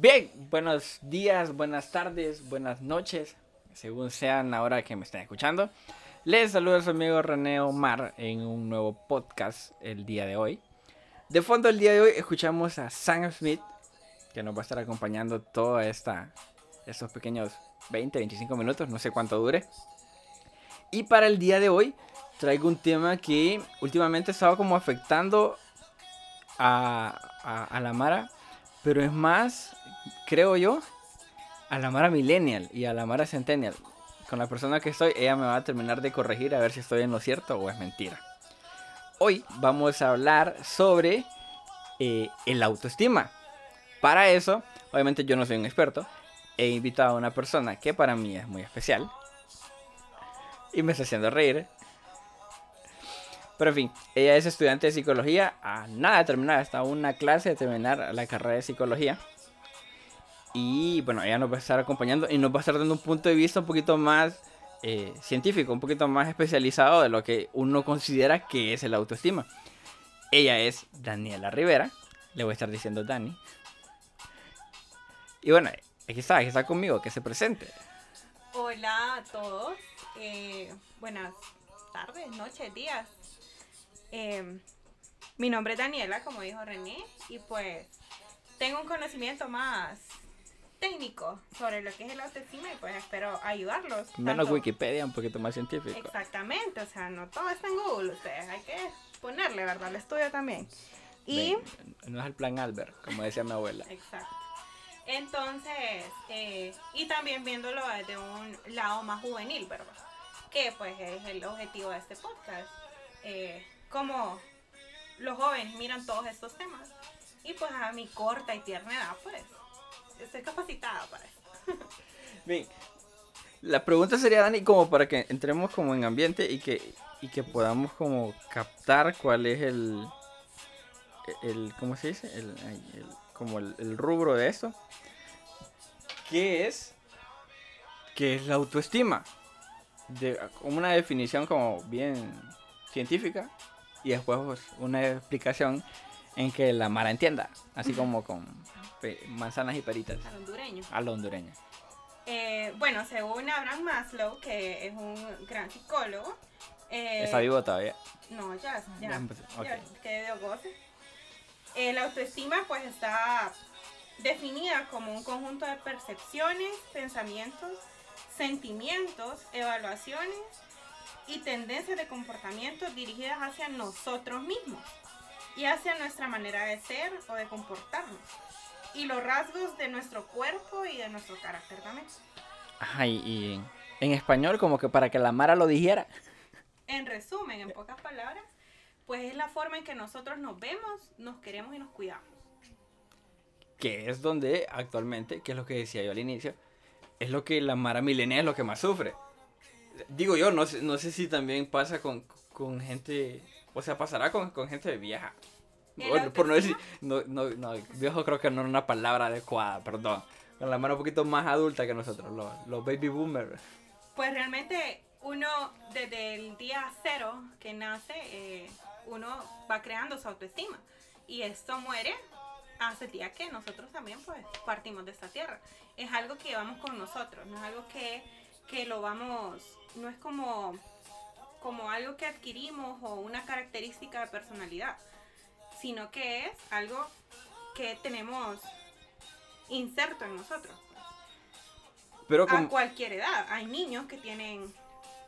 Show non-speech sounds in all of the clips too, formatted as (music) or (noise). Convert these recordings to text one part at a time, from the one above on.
Bien, buenos días, buenas tardes, buenas noches, según sean la hora que me estén escuchando. Les saludo a su amigo René Omar en un nuevo podcast el día de hoy. De fondo el día de hoy escuchamos a Sam Smith, que nos va a estar acompañando toda esta, estos pequeños 20, 25 minutos, no sé cuánto dure. Y para el día de hoy traigo un tema que últimamente estaba como afectando a, a, a la Mara, pero es más, creo yo, a la Mara Millennial y a la Mara Centennial. Con la persona que estoy, ella me va a terminar de corregir a ver si estoy en lo cierto o es mentira. Hoy vamos a hablar sobre eh, el autoestima. Para eso, obviamente yo no soy un experto, he invitado a una persona que para mí es muy especial y me está haciendo reír. Pero en fin, ella es estudiante de psicología a nada de terminar, hasta una clase de terminar la carrera de psicología. Y bueno, ella nos va a estar acompañando y nos va a estar dando un punto de vista un poquito más eh, científico, un poquito más especializado de lo que uno considera que es el autoestima. Ella es Daniela Rivera, le voy a estar diciendo Dani. Y bueno, aquí está, aquí está conmigo, que se presente. Hola a todos, eh, buenas tardes, noches, días. Eh, mi nombre es Daniela, como dijo René, y pues tengo un conocimiento más técnico sobre lo que es el autoestima y pues espero ayudarlos. Menos tanto- Wikipedia, un poquito más científico. Exactamente, o sea, no todo está en Google, ustedes hay que ponerle, ¿verdad? El estudio también. Y... No es el plan Albert, como decía mi abuela. Exacto. Entonces, eh, y también viéndolo desde un lado más juvenil, ¿verdad? Que pues es el objetivo de este podcast. Eh, como los jóvenes miran todos estos temas. Y pues a mi corta y tierna edad, pues, estoy capacitada para eso. (laughs) Bien, la pregunta sería, Dani, como para que entremos como en ambiente y que, y que podamos como captar cuál es el, el ¿cómo se dice? El, el- como el, el rubro de esto. ¿Qué es? ¿Qué es la autoestima? De, una definición como bien científica y después una explicación en que la Mara entienda, así como con manzanas y peritas Al hondureño. a la hondureña. Eh, bueno, según Abraham Maslow, que es un gran psicólogo. eh, ¿Está vivo todavía? No, ya, ya. Ya empecé, ok. ya que dio goce. Eh, la autoestima pues está definida como un conjunto de percepciones, pensamientos, sentimientos, evaluaciones y tendencias de comportamiento dirigidas hacia nosotros mismos y hacia nuestra manera de ser o de comportarnos y los rasgos de nuestro cuerpo y de nuestro carácter también. Ajá, y, y en español como que para que la Mara lo dijera. En resumen, en pocas palabras, pues es la forma en que nosotros nos vemos, nos queremos y nos cuidamos. Que es donde actualmente, que es lo que decía yo al inicio, es lo que la Mara milenial es lo que más sufre. Digo yo, no sé, no sé si también pasa con, con gente, o sea, pasará con, con gente vieja. ¿El Bueno, por no decir, no, no, no, viejo creo que no es una palabra adecuada, perdón. Con la mano un poquito más adulta que nosotros, los, los baby boomers. Pues realmente uno desde el día cero que nace, eh, uno va creando su autoestima. Y esto muere hasta el día que nosotros también pues partimos de esta tierra. Es algo que llevamos con nosotros, no es algo que, que lo vamos, no es como, como algo que adquirimos o una característica de personalidad, sino que es algo que tenemos inserto en nosotros. Pero a como, cualquier edad. Hay niños que tienen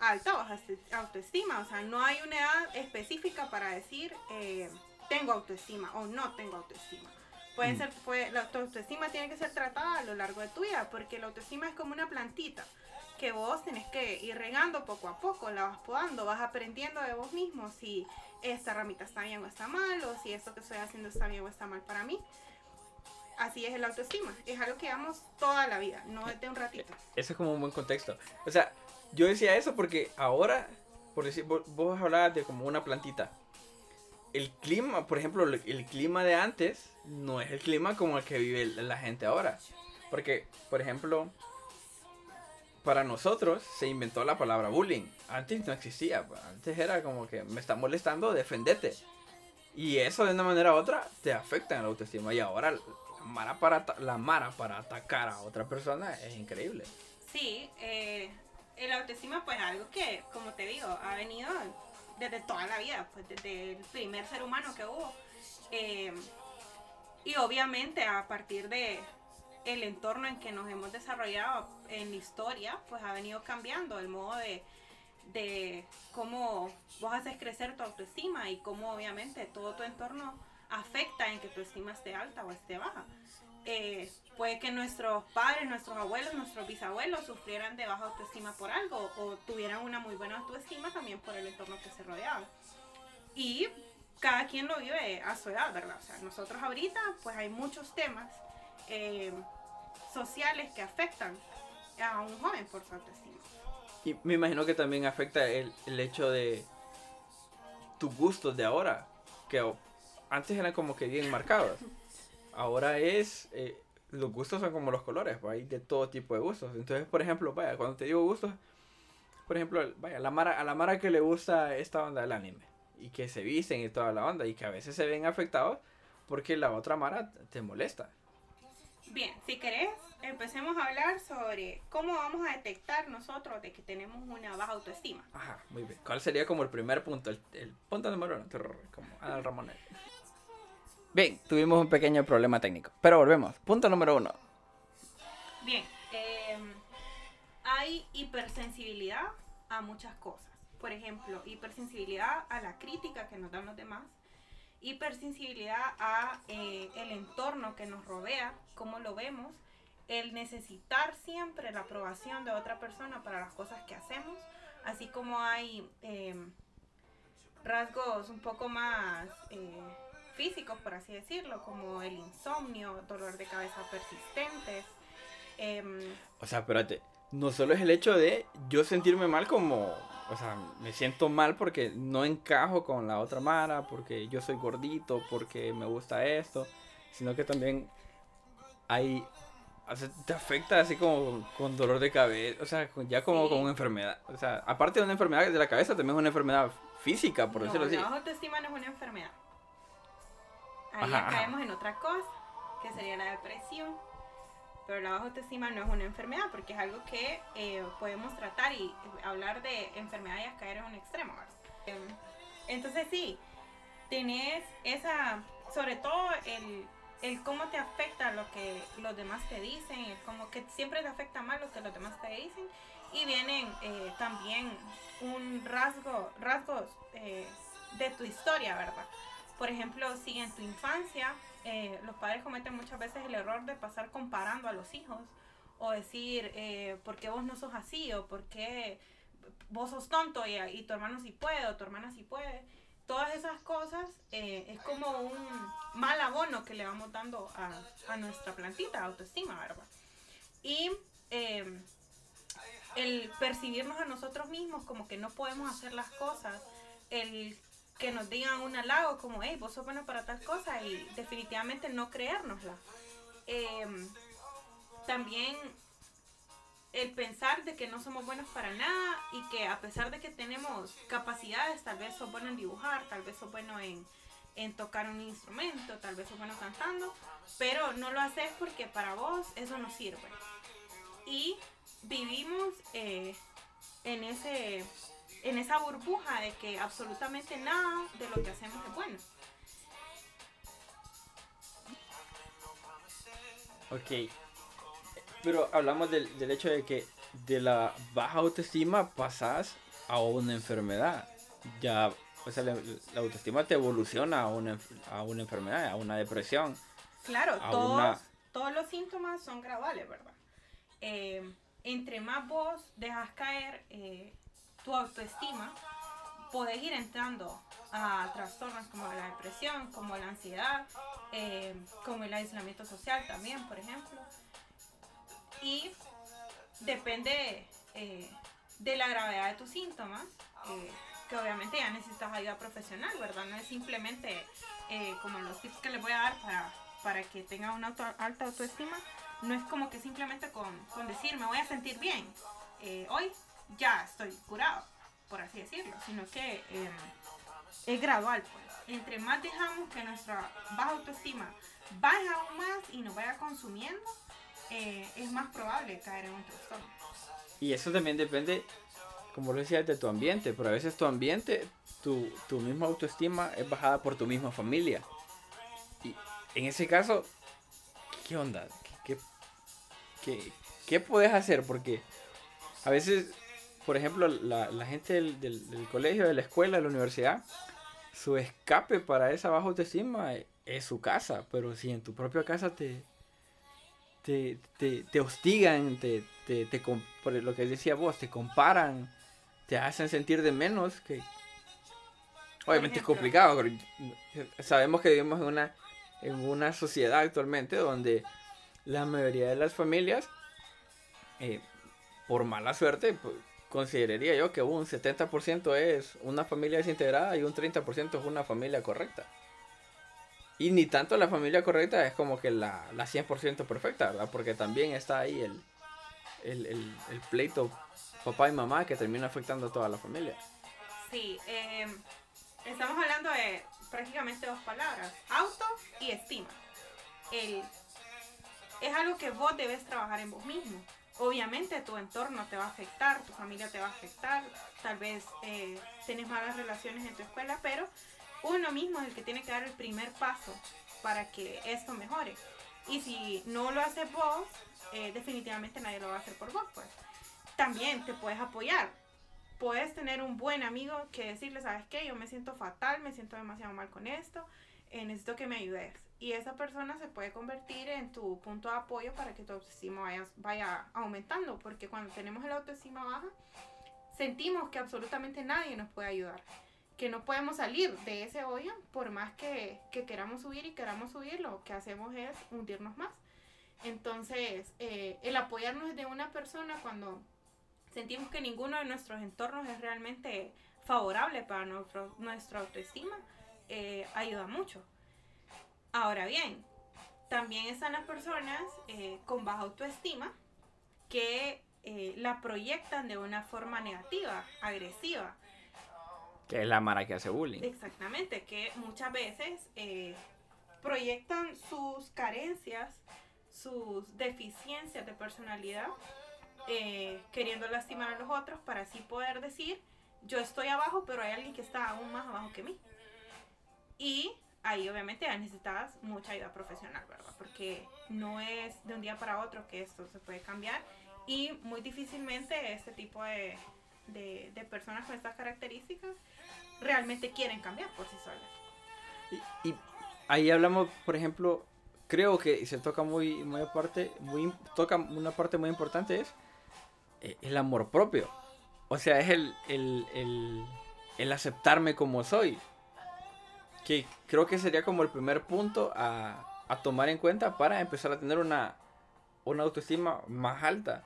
alta baja esti- autoestima. O sea, no hay una edad específica para decir eh, tengo autoestima o no tengo autoestima. Pueden Mm. ser, puede- la autoestima tiene que ser tratada a lo largo de tu vida, porque la autoestima es como una plantita que vos tenés que ir regando poco a poco, la vas podando, vas aprendiendo de vos mismo si esta ramita está bien o está mal, o si esto que estoy haciendo está bien o está mal para mí. Así es el autoestima, es algo que llevamos toda la vida, no desde un ratito. Eso es como un buen contexto. O sea, yo decía eso porque ahora, por decir, vos, vos hablabas de como una plantita. El clima, por ejemplo, el, clima de antes no es el clima como el que vive la gente ahora. Porque, por ejemplo, para nosotros se inventó la palabra bullying. Antes no existía. Antes era como que me está molestando, defendete. Y eso de una manera u otra te afecta en la autoestima. Y ahora Mara para, la Mara para atacar a otra persona es increíble. Sí, eh, el autoestima pues algo que, como te digo, ha venido desde toda la vida, pues desde el primer ser humano que hubo. Eh, y obviamente a partir de el entorno en que nos hemos desarrollado en la historia, pues ha venido cambiando el modo de, de cómo vos haces crecer tu autoestima y cómo obviamente todo tu entorno afecta en que tu estima esté alta o esté baja. Eh, puede que nuestros padres, nuestros abuelos, nuestros bisabuelos sufrieran de baja autoestima por algo o tuvieran una muy buena autoestima también por el entorno que se rodeaba. Y cada quien lo vive a su edad, ¿verdad? O sea, nosotros ahorita pues hay muchos temas eh, sociales que afectan a un joven por su autoestima. Y me imagino que también afecta el, el hecho de tus gustos de ahora, que antes eran como que bien marcados. Ahora es, eh, los gustos son como los colores, pues, hay de todo tipo de gustos. Entonces, por ejemplo, vaya, cuando te digo gustos, por ejemplo, vaya, la mara, a la Mara que le gusta esta onda del anime y que se visten y toda la onda y que a veces se ven afectados porque la otra Mara te molesta. Bien, si querés, empecemos a hablar sobre cómo vamos a detectar nosotros de que tenemos una baja autoestima. Ajá, muy bien. ¿Cuál sería como el primer punto? El, punto número uno, como Adal. Bien, tuvimos un pequeño problema técnico, pero volvemos. Punto número uno. Bien, em, hay hipersensibilidad a muchas cosas. Por ejemplo, hipersensibilidad a la crítica que nos dan los demás, hipersensibilidad a eh, el entorno que nos rodea, cómo lo vemos, el necesitar siempre la aprobación de otra persona para las cosas que hacemos, así como hay em, rasgos un poco más eh, físicos, por así decirlo, como el insomnio, dolor de cabeza persistentes. Em, o sea, espérate, no solo es el hecho de yo sentirme mal como o sea, me siento mal porque no encajo con la otra Mara, porque yo soy gordito, porque me gusta esto, sino que también hay, o sea, te afecta así como con dolor de cabeza, o sea, ya como con una enfermedad, o sea, aparte de una enfermedad de la cabeza, también es una enfermedad física, por decirlo así. La autoestima no es una enfermedad. Ahí ya caemos en otra cosa, que sería la depresión pero la baja autoestima no es una enfermedad porque es algo que eh, podemos tratar y hablar de enfermedad y caer en un extremo. Em, entonces sí, tenés esa, sobre todo el, el, cómo te afecta lo que los demás te dicen, el cómo que siempre te afecta más lo que los demás te dicen y vienen eh, también un rasgo, rasgos eh, de tu historia, ¿verdad? Por ejemplo, si en tu infancia eh, los padres cometen muchas veces el error de pasar comparando a los hijos o decir, eh, ¿por qué vos no sos así? o ¿por qué vos sos tonto y, tu hermano sí puede o tu hermana sí puede? Todas esas cosas eh, es como un mal abono que le vamos dando a, nuestra plantita, autoestima, ¿verdad? Y em, el percibirnos a nosotros mismos como que no podemos hacer las cosas, el que nos digan un halago como, hey, vos sos bueno para tal cosa y definitivamente no creérnosla. Em, también el pensar de que no somos buenos para nada y que a pesar de que tenemos capacidades, tal vez sos bueno en dibujar, tal vez sos bueno en, tocar un instrumento, tal vez sos bueno cantando, pero no lo haces porque para vos eso no sirve. Y vivimos eh, en ese en esa burbuja de que absolutamente nada de lo que hacemos es bueno. Ok. Pero hablamos del, hecho de que de la baja autoestima pasas a una enfermedad. Ya, o sea, la, autoestima te evoluciona a una, a una enfermedad, a una depresión. Claro, todos, todos los síntomas son graduales, ¿verdad? Eh, entre más vos dejas caer eh, tu autoestima, podés ir entrando a trastornos como la depresión, como la ansiedad, eh, como el aislamiento social también, por ejemplo. Y depende eh, de la gravedad de tus síntomas, eh, que obviamente ya necesitas ayuda profesional, ¿verdad? No es simplemente como los tips que les voy a dar para, para que tengan una alta autoestima, no es como que simplemente con, con decir me voy a sentir bien hoy, ya estoy curado, por así decirlo, sino que em, es gradual. Pues. entre más dejamos que nuestra baja autoestima vaya aún más y nos vaya consumiendo, eh, es más probable caer en un trastorno. Y eso también depende, como lo decía, de tu ambiente, pero a veces tu ambiente, tu, tu misma autoestima es bajada por tu misma familia. Y en ese caso, ¿qué onda? ¿Qué, qué, qué, puedes hacer? Porque a veces, por ejemplo, la, la gente del, del, del, colegio, de la escuela, de la universidad, su escape para esa baja autoestima es, es su casa, pero si en tu propia casa te, te, te, te hostigan, te, te, te, por lo que decía vos, te comparan, te hacen sentir de menos, que obviamente es complicado, pero sabemos que vivimos en una, en una sociedad actualmente donde la mayoría de las familias, eh, por mala suerte, pues, consideraría yo que un 70% es una familia desintegrada y un 30% es una familia correcta. Y ni tanto la familia correcta es como que la, la 100% perfecta, ¿verdad? Porque también está ahí el, el, el, pleito papá y mamá que termina afectando a toda la familia. Sí, eh, estamos hablando de prácticamente dos palabras, auto y estima. El, es algo que vos debes trabajar en vos mismo. Obviamente tu entorno te va a afectar, tu familia te va a afectar, tal vez eh, tenés malas relaciones en tu escuela, pero uno mismo es el que tiene que dar el primer paso para que esto mejore. Y si no lo haces vos, eh, definitivamente nadie lo va a hacer por vos, pues. También te puedes apoyar. Puedes tener un buen amigo que decirle, ¿sabes qué? Yo me siento fatal, me siento demasiado mal con esto, eh, necesito que me ayudes. Y esa persona se puede convertir en tu punto de apoyo para que tu autoestima vaya, vaya aumentando, porque cuando tenemos la autoestima baja, sentimos que absolutamente nadie nos puede ayudar que no podemos salir de ese hoyo por más que, que, queramos subir y queramos subir, lo que hacemos es hundirnos más. Entonces, eh, el apoyarnos de una persona cuando sentimos que ninguno de nuestros entornos es realmente favorable para nuestro, nuestra autoestima, eh, ayuda mucho. Ahora bien, también están las personas eh, con baja autoestima que eh, la proyectan de una forma negativa, agresiva. Que es la mara que hace bullying. Exactamente, que muchas veces eh, proyectan sus carencias, sus deficiencias de personalidad, queriendo lastimar a los otros para así poder decir, yo estoy abajo, pero hay alguien que está aún más abajo que mí. Y ahí obviamente necesitas mucha ayuda profesional, ¿verdad? Porque no es de un día para otro que esto se puede cambiar y muy difícilmente este tipo de, de, de personas con estas características realmente quieren cambiar por sí solas. Y, y, ahí hablamos, por ejemplo, creo que se toca muy, muy aparte, muy, toca una parte muy importante es eh, el amor propio. O sea, es el, el, el, el aceptarme como soy. Que creo que sería como el primer punto a, a tomar en cuenta para empezar a tener una, una autoestima más alta.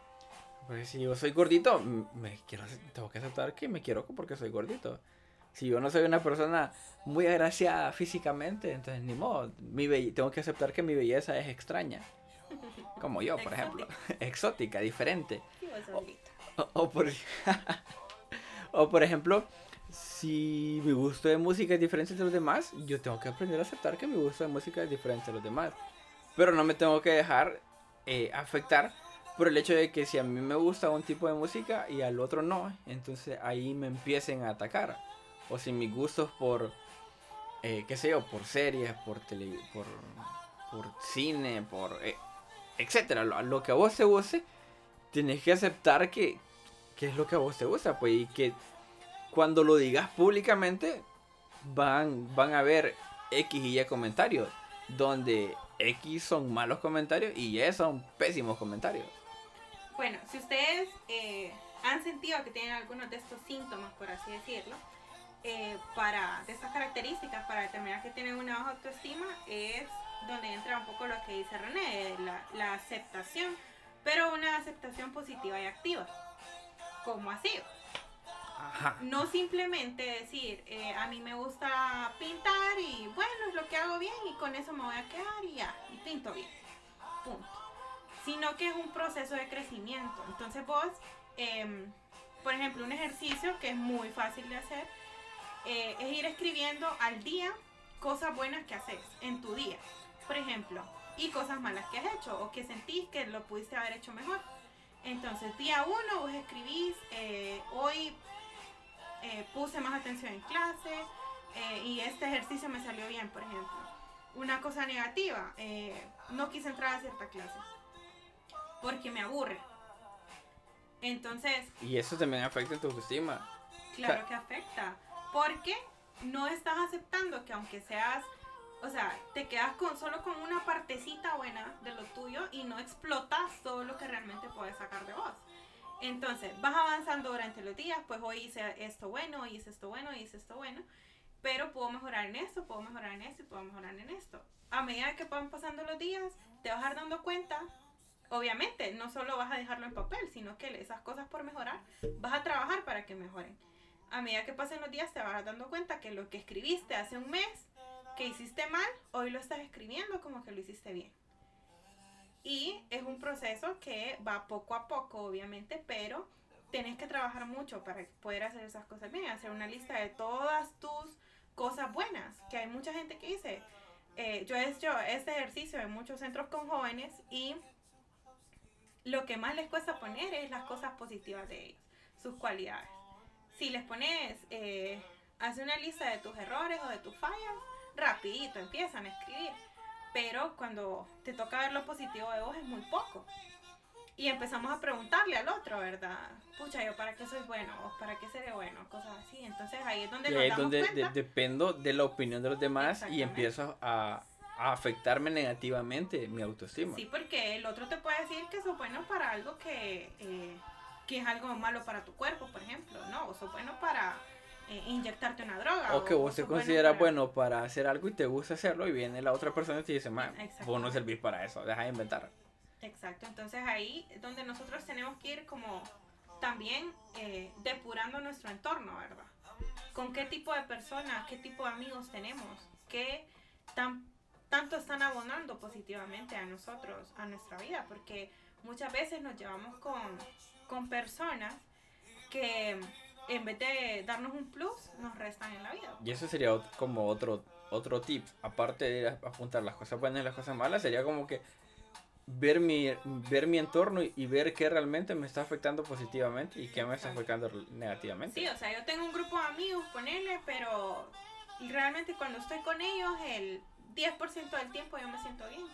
Porque si yo soy gordito, me quiero, tengo que aceptar que me quiero porque soy gordito. Si yo no soy una persona muy agraciada físicamente, entonces ni modo. Mi tengo que aceptar que mi belleza es extraña. Como yo, por ejemplo. Exótica, (laughs) diferente. O, o, o, por, (laughs) o por ejemplo, si mi gusto de música es diferente de los demás, yo tengo que aprender a aceptar que mi gusto de música es diferente de los demás. Pero no me tengo que dejar eh, afectar por el hecho de que si a mí me gusta un tipo de música y al otro no, entonces ahí me empiecen a atacar. O si mis gustos por, eh, qué sé yo, por series, por, tele, por, por cine, por... Eh, etcétera, lo, lo, que a vos te guste, tienes que aceptar que, que es lo que a vos te gusta, pues, y que cuando lo digas públicamente, van, van a haber X y Y comentarios, donde X son malos comentarios y Y son pésimos comentarios. Bueno, si ustedes eh, han sentido que tienen algunos de estos síntomas, por así decirlo, eh, para, de estas características, para determinar que tienen una baja autoestima, es donde entra un poco lo que dice René, la, la aceptación, pero una aceptación positiva y activa. ¿Cómo así? No simplemente decir, eh, a mí me gusta pintar y bueno, es lo que hago bien y con eso me voy a quedar y ya, y pinto bien. Punto. Sino que es un proceso de crecimiento. Entonces vos, eh, por ejemplo, un ejercicio que es muy fácil de hacer, eh, es ir escribiendo al día cosas buenas que haces en tu día, por ejemplo, y cosas malas que has hecho o que sentís que lo pudiste haber hecho mejor. Entonces, día uno vos escribís, eh, hoy eh, puse más atención en clase eh, y este ejercicio me salió bien, por ejemplo. Una cosa negativa, no quise entrar a cierta clase porque me aburre. Entonces... Y eso también afecta tu autoestima. Claro que afecta, porque no estás aceptando que aunque seas o sea, te quedas con solo con una partecita buena de lo tuyo y no explotas todo lo que realmente puedes sacar de vos. Entonces, vas avanzando durante los días, pues hoy hice esto bueno, hoy hice esto bueno, hoy hice esto bueno, pero puedo mejorar en esto, puedo mejorar en esto y puedo mejorar en esto. A medida que van pasando los días, te vas dando cuenta, obviamente, no solo vas a dejarlo en papel, sino que esas cosas por mejorar, vas a trabajar para que mejoren. A medida que pasen los días, te vas dando cuenta que lo que escribiste hace un mes que hiciste mal, hoy lo estás escribiendo como que lo hiciste bien. Y es un proceso que va poco a poco, obviamente, pero tienes que trabajar mucho para poder hacer esas cosas bien, hacer una lista de todas tus cosas buenas, que hay mucha gente que dice, eh, yo he hecho este ejercicio en muchos centros con jóvenes y lo que más les cuesta poner es las cosas positivas de ellos, sus cualidades. Si les pones, eh, hace una lista de tus errores o de tus fallas, rapidito empiezan a escribir. Pero cuando te toca ver lo positivo de vos es muy poco. Y empezamos a preguntarle al otro, ¿verdad? Pucha, yo para qué soy bueno, o para qué seré bueno, cosas así. Entonces ahí es donde nos donde dependo de la opinión de los demás y empiezo a, a, afectarme negativamente mi autoestima. Sí, porque el otro te puede decir que sos bueno para algo que, eh, que es algo malo para tu cuerpo, por ejemplo, ¿no? O sos bueno para eh, inyectarte una droga. O, que vos te consideras bueno para... hacer algo y te gusta hacerlo y viene la otra persona y te dice, man, vos no servís para eso, deja de inventar. Exacto, entonces ahí es donde nosotros tenemos que ir como también eh, depurando nuestro entorno, ¿verdad? Con qué tipo de personas, qué tipo de amigos tenemos, qué tan, tanto están abonando positivamente a nosotros, a nuestra vida, porque muchas veces nos llevamos con, con personas que en vez de darnos un plus, nos restan en la vida. Y eso sería como otro, otro tip, aparte de apuntar las cosas buenas y las cosas malas, sería como que ver mi, ver mi entorno y, ver qué realmente me está afectando positivamente y qué me está afectando negativamente. Sí, o sea, yo tengo un grupo de amigos, ponele, pero realmente cuando estoy con ellos, el 10% del tiempo yo me siento bien.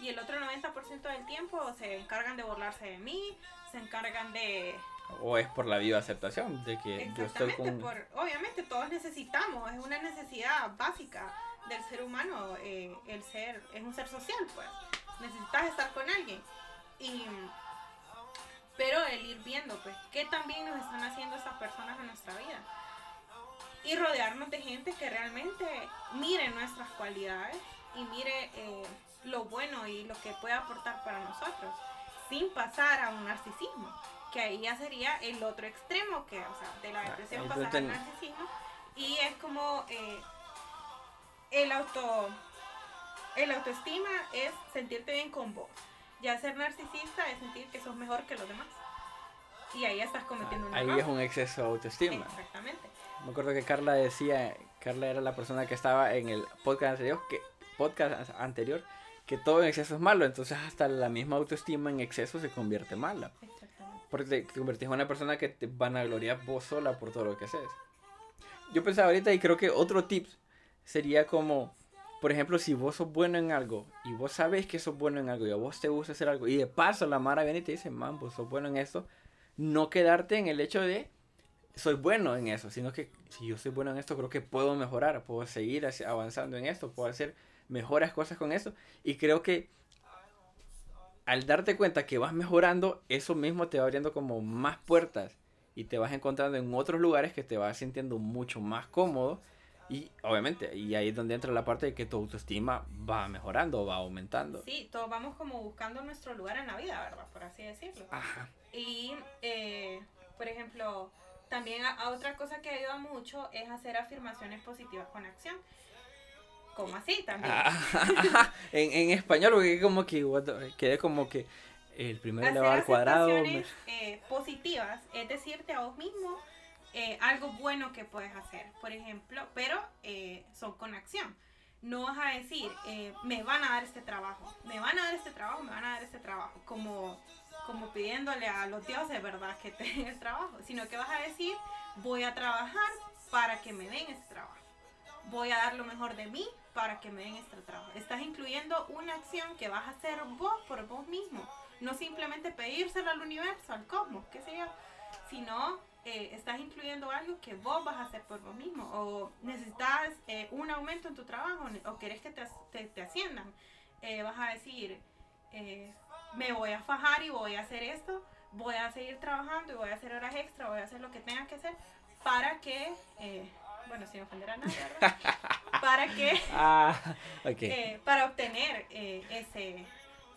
Y el otro 90% del tiempo se encargan de burlarse de mí, se encargan de o es por la viva aceptación de que yo estoy con... Por, obviamente todos necesitamos, es una necesidad básica del ser humano, eh, el ser, es un ser social, pues. Necesitas estar con alguien. Y, pero el ir viendo, pues, qué también nos están haciendo esas personas en nuestra vida. Y rodearnos de gente que realmente mire nuestras cualidades y mire eh, lo bueno y lo que puede aportar para nosotros, sin pasar a un narcisismo que ahí ya sería el otro extremo, que, o sea, de la depresión pasar al narcisismo, y es como eh, el auto, el autoestima es sentirte bien con vos, ya ser narcisista es sentir que sos mejor que los demás, y ahí estás cometiendo un Ahí es un exceso de autoestima. Exactamente. Me acuerdo que Carla decía, Carla era la persona que estaba en el podcast anterior, que podcast anterior, que todo en exceso es malo, entonces hasta la misma autoestima en exceso se convierte mala. Porque te, convertís en una persona que te van a gloriar vos sola por todo lo que haces. Yo pensaba ahorita y creo que otro tip sería como, por ejemplo, si vos sos bueno en algo y vos sabes que sos bueno en algo y a vos te gusta hacer algo y de paso la Mara viene y te dice, man, vos sos bueno en esto, no quedarte en el hecho de soy bueno en eso, sino que si yo soy bueno en esto, creo que puedo mejorar, puedo seguir avanzando en esto, puedo hacer mejores cosas con eso. Y creo que al darte cuenta que vas mejorando, eso mismo te va abriendo como más puertas y te vas encontrando en otros lugares que te vas sintiendo mucho más cómodo. Y obviamente, y ahí es donde entra la parte de que tu autoestima va mejorando, va aumentando. Sí, todos vamos como buscando nuestro lugar en la vida, ¿verdad? Por así decirlo. Ajá. Y, eh, por ejemplo, también a, otra cosa que ayuda mucho es hacer afirmaciones positivas con acción. ¿Cómo así también? Ah, (laughs) en, en, español, porque como que quedé como que el primero elevado al cuadrado. Eh, positivas, es decirte a vos mismo eh, algo bueno que puedes hacer, por ejemplo, pero eh, son con acción. no vas a decir, eh, me van a dar este trabajo, me van a dar este trabajo, me van a dar este trabajo, como, como pidiéndole a los dioses, ¿verdad?, que te den el trabajo, sino que vas a decir, voy a trabajar para que me den este trabajo, voy a dar lo mejor de mí para que me den este trabajo. Estás incluyendo una acción que vas a hacer vos por vos mismo, no simplemente pedírselo al universo, al cosmos, qué sé yo, sino eh, estás incluyendo algo que vos vas a hacer por vos mismo o necesitas eh, un aumento en tu trabajo o querés que te, te, asciendan. Eh, vas a decir, me voy a fajar y voy a hacer esto, voy a seguir trabajando y voy a hacer horas extra, voy a hacer lo que tenga que hacer para que, bueno, sin ofender a nadie, ¿verdad? (laughs) para que, ah, para obtener ese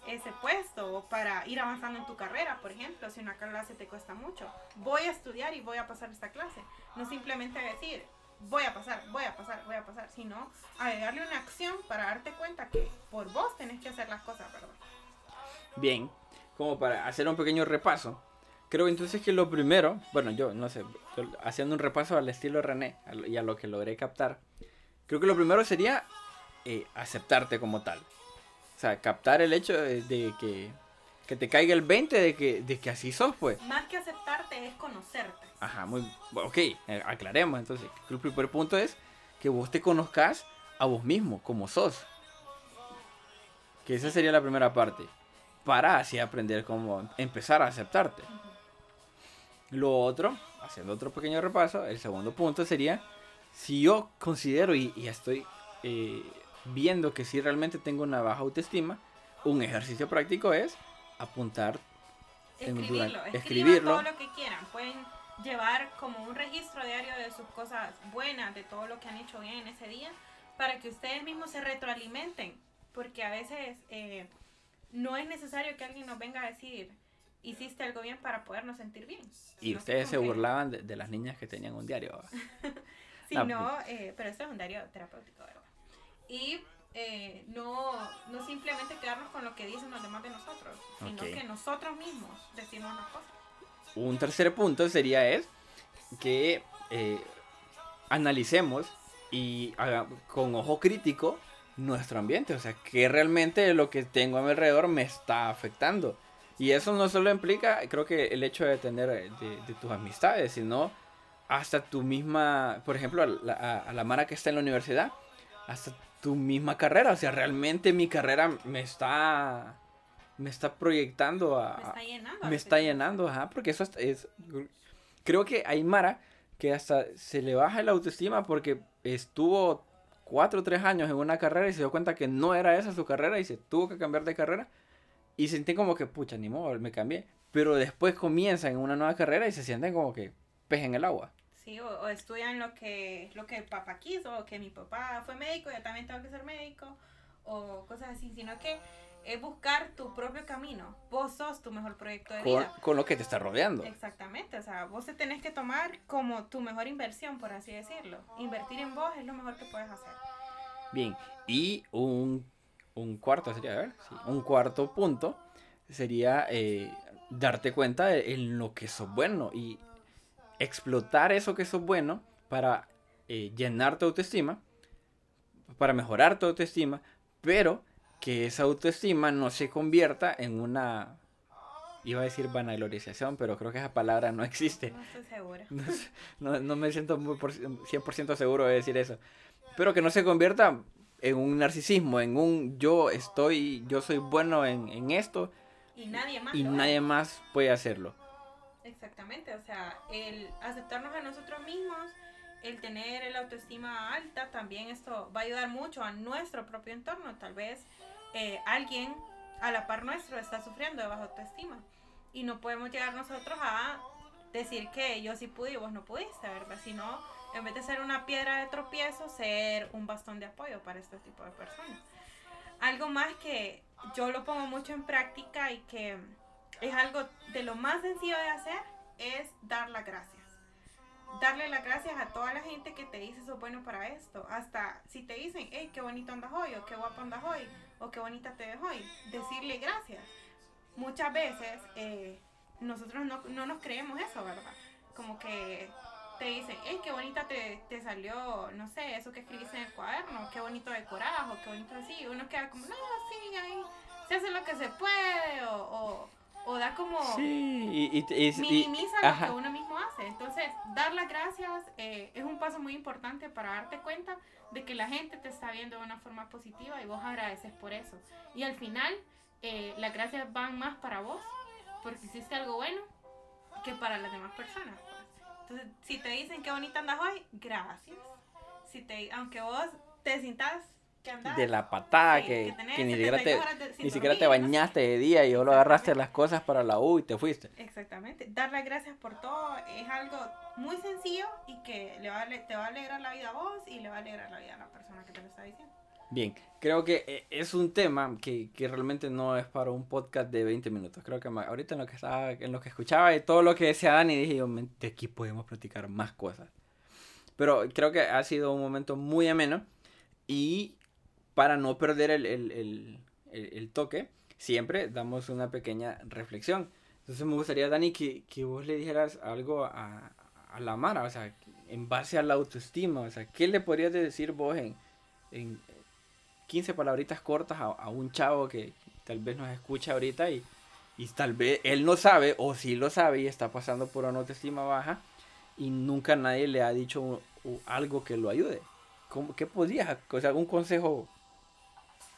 ese puesto o para ir avanzando en tu carrera, por ejemplo, si una clase te cuesta mucho. Voy a estudiar y voy a pasar esta clase. No simplemente decir, voy a pasar, voy a pasar, voy a pasar, sino agregarle una acción para darte cuenta que por vos tenés que hacer las cosas, ¿verdad? Bien, como para hacer un pequeño repaso. Creo entonces que lo primero, bueno, yo no sé, haciendo un repaso al estilo René y a lo que logré captar, creo que lo primero sería eh, aceptarte como tal. O sea, captar el hecho de, que, que, te caiga el 20 de que, de que así sos, pues. Más que aceptarte es conocerte. Ajá, muy. Ok, eh, aclaremos entonces. El primer punto es que vos te conozcas a vos mismo, como sos. Que esa sería la primera parte. Para así aprender cómo empezar a aceptarte. Lo otro, haciendo otro pequeño repaso, el segundo punto sería, si yo considero y, y estoy eh, viendo que si realmente tengo una baja autoestima, un ejercicio práctico es apuntar, escribirlo, en, escribirlo. todo lo que quieran. Pueden llevar como un registro diario de sus cosas buenas, de todo lo que han hecho bien en ese día, para que ustedes mismos se retroalimenten, porque a veces eh, no es necesario que alguien nos venga a decir, hiciste algo bien para podernos sentir bien. Y ustedes se burlaban de, las niñas que tenían un diario. (laughs) sí, no, eh, pero este es un diario terapéutico, ¿verdad? y eh, no, no simplemente quedarnos con lo que dicen los demás de nosotros, sino que nosotros mismos decimos las cosas. Un tercer punto sería es que eh, analicemos y haga, con ojo crítico nuestro ambiente, o sea, que realmente lo que tengo a mi alrededor me está afectando. Y eso no solo implica, creo que el hecho de tener de, tus amistades, sino hasta tu misma, por ejemplo, a la, a la Mara que está en la universidad, hasta tu misma carrera. O sea, realmente mi carrera me está. Me está proyectando a. Me está llenando. Me está llenando, ajá. Porque eso es. Creo que hay Mara que hasta se le baja la autoestima porque estuvo cuatro o tres años en una carrera y se dio cuenta que no era esa su carrera y se tuvo que cambiar de carrera. Y sentí como que, pucha, ni modo, me cambié. Pero después comienzan en una nueva carrera y se sienten como que pez en el agua. Sí, o, estudian lo que, lo que el papá quiso, o que mi papá fue médico, yo también tengo que ser médico, o cosas así, sino que es buscar tu propio camino. Vos sos tu mejor proyecto de vida. Con lo que te está rodeando. Exactamente, o sea, vos te tenés que tomar como tu mejor inversión, por así decirlo. Invertir en vos es lo mejor que puedes hacer. Bien, y un, cuarto sería, a ver, un cuarto punto sería eh, darte cuenta en lo que sos bueno y explotar eso que es bueno para eh, llenar tu autoestima, para mejorar tu autoestima, pero que esa autoestima no se convierta en una, iba a decir vanaglorización, pero creo que esa palabra no existe. No estoy segura. (laughs) No, me siento muy 100% seguro de decir eso. Pero que no se convierta en un narcisismo, en un yo estoy, yo soy bueno en, en esto. Y nadie más. Y nadie más puede hacerlo. Exactamente, o sea, el aceptarnos a nosotros mismos, el tener el autoestima alta, también esto va a ayudar mucho a nuestro propio entorno. Tal vez eh, alguien a la par nuestro está sufriendo de baja autoestima y no podemos llegar nosotros a decir que yo sí pude y vos no pudiste, ¿verdad? Sino, en vez de ser una piedra de tropiezo, ser un bastón de apoyo para este tipo de personas. Algo más que yo lo pongo mucho en práctica y que es algo de lo más sencillo de hacer, es dar las gracias. Darle las gracias a toda la gente que te dice eso bueno para esto. Hasta si te dicen, hey, qué bonito andas hoy, o qué guapo andas hoy, o qué bonita te ves hoy. Decirle gracias. Muchas veces eh, nosotros no, no nos creemos eso, ¿verdad? Como que te dicen, hey, qué bonita te, te salió, no sé, eso que escribiste en el cuaderno, qué bonito decorado, qué bonito así. Uno queda como, no, sí, ahí se hace lo que se puede, o, o, o da como... Sí, y- y- y- minimiza lo ajá. que uno mismo hace. Entonces, dar las gracias eh, es un paso muy importante para darte cuenta de que la gente te está viendo de una forma positiva y vos agradeces por eso. Y al final, eh, las gracias van más para vos porque hiciste algo bueno que para las demás personas. Entonces, si te dicen qué bonita andas hoy, gracias. Si te, aunque vos te sintas que andas de la patada sí, que, ni siquiera te, 72 horas de- sin ni siquiera te dormir, no sé. bañaste de día y solo agarraste las cosas para la U y te fuiste. Exactamente. Dar las gracias por todo es algo muy sencillo y que le va a, te va a alegrar la vida a vos y le va a alegrar la vida a la persona que te lo está diciendo. Bien, creo que eh, es un tema que, que realmente no es para un podcast de 20 minutos. Creo que ahorita en lo que estaba, en lo que escuchaba y todo lo que decía Dani, dije yo, "Men, de aquí podemos platicar más cosas. Pero creo que ha sido un momento muy ameno y para no perder el, el- el- el- el toque, siempre damos una pequeña reflexión. Entonces me gustaría, Dani, que, que vos le dijeras algo a, a la Mara, o sea, en base a la autoestima, o sea, ¿qué le podrías decir vos en, en 15 palabritas cortas a, un chavo que tal vez nos escucha ahorita y, y tal vez él no sabe o sí lo sabe y está pasando por una autoestima baja y nunca nadie le ha dicho algo que lo ayude? ¿Cómo, ¿Qué podrías? O algún consejo,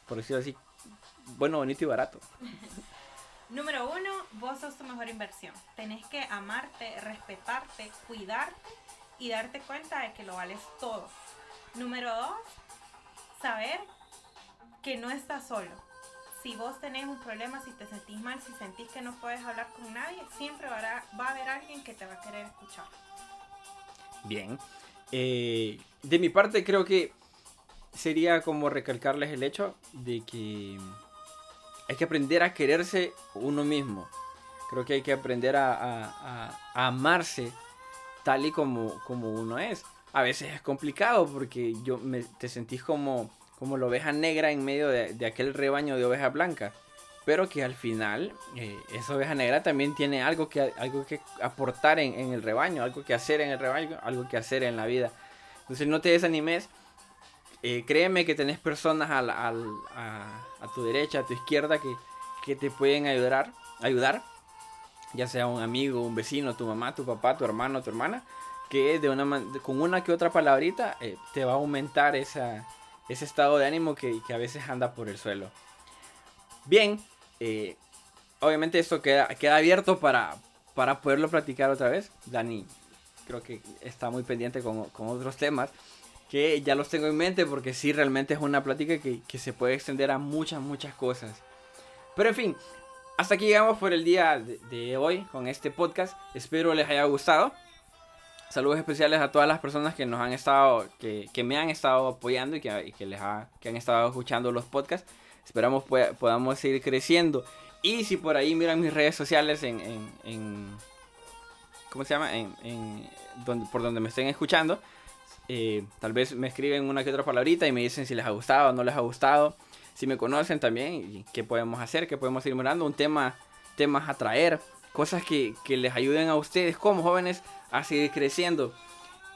por decirlo así, bueno, bonito y barato. (laughs) Número uno, vos sos tu mejor inversión. Tenés que amarte, respetarte, cuidarte y darte cuenta de que lo vales todo. Número dos, saber que no estás solo. Si vos tenés un problema, si te sentís mal, si sentís que no puedes hablar con nadie, siempre va a, va a haber alguien que te va a querer escuchar. Bien. Eh, de mi parte creo que sería como recalcarles el hecho de que hay que aprender a quererse uno mismo. Creo que hay que aprender a, amarse tal y como, como uno es. A veces es complicado porque yo me, te sentís como, como la oveja negra en medio de, de aquel rebaño de oveja blanca. Pero que al final eh, esa oveja negra también tiene algo que, algo que aportar en, en el rebaño, algo que hacer en el rebaño, algo que hacer en la vida. Entonces no te desanimes. Eh, créeme que tenés personas al- al- a, a tu derecha, a tu izquierda que, que te pueden ayudar, ayudar. Ya sea un amigo, un vecino, tu mamá, tu papá, tu hermano, tu hermana. Que de una, con una que otra palabrita eh, te va a aumentar esa, ese estado de ánimo que, que a veces anda por el suelo. Bien, eh, obviamente esto queda, queda abierto para, para poderlo platicar otra vez. Dani creo que está muy pendiente con, con otros temas que ya los tengo en mente porque sí, realmente es una plática que, que se puede extender a muchas, muchas cosas. Pero en fin, hasta aquí llegamos por el día de, de hoy con este podcast. Espero les haya gustado. Saludos especiales a todas las personas que nos han estado, que, que me han estado apoyando y que, que les ha- que han estado escuchando los podcasts. Esperamos podamos seguir creciendo. Y si por ahí miran mis redes sociales en, en- en- ¿cómo se llama? En, en donde, por donde me estén escuchando, eh, tal vez me escriben una que otra palabrita y me dicen si les ha gustado o no les ha gustado. Si me conocen también, y qué podemos hacer, qué podemos ir mirando, un tema, temas a traer, cosas que, que les ayuden a ustedes como jóvenes a seguir creciendo.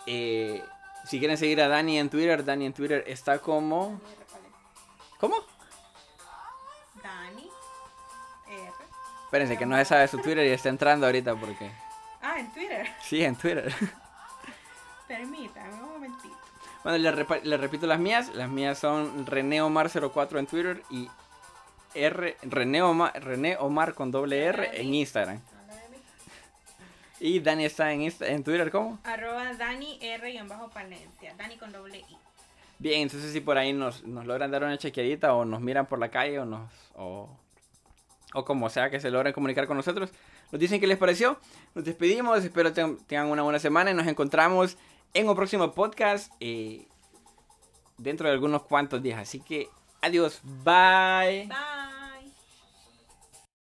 Eh, si quieren seguir a Dani en Twitter, Dani en Twitter está como... ¿Cómo? Dani R. Espérense que no se sabe su Twitter y está entrando ahorita porque... Ah, en Twitter. Sí, en Twitter. (laughs) Permítame un momentito. Bueno, les, les repito las mías. Las mías son René Omar04 en Twitter y R, René, Omar, René Omar con doble R en Instagram. Y Dani está en, Insta- en Twitter, ¿cómo? Arroba Dani R y en bajo Palencia. Dani con doble I. Bien, entonces si por ahí nos, nos logran dar una chequeadita o nos miran por la calle o nos... O, o como sea que se logren comunicar con nosotros. Nos dicen qué les pareció. Nos despedimos. Espero ten- tengan una buena semana y nos encontramos en un próximo podcast eh, dentro de algunos cuantos días. Así que adiós. Bye. Bye.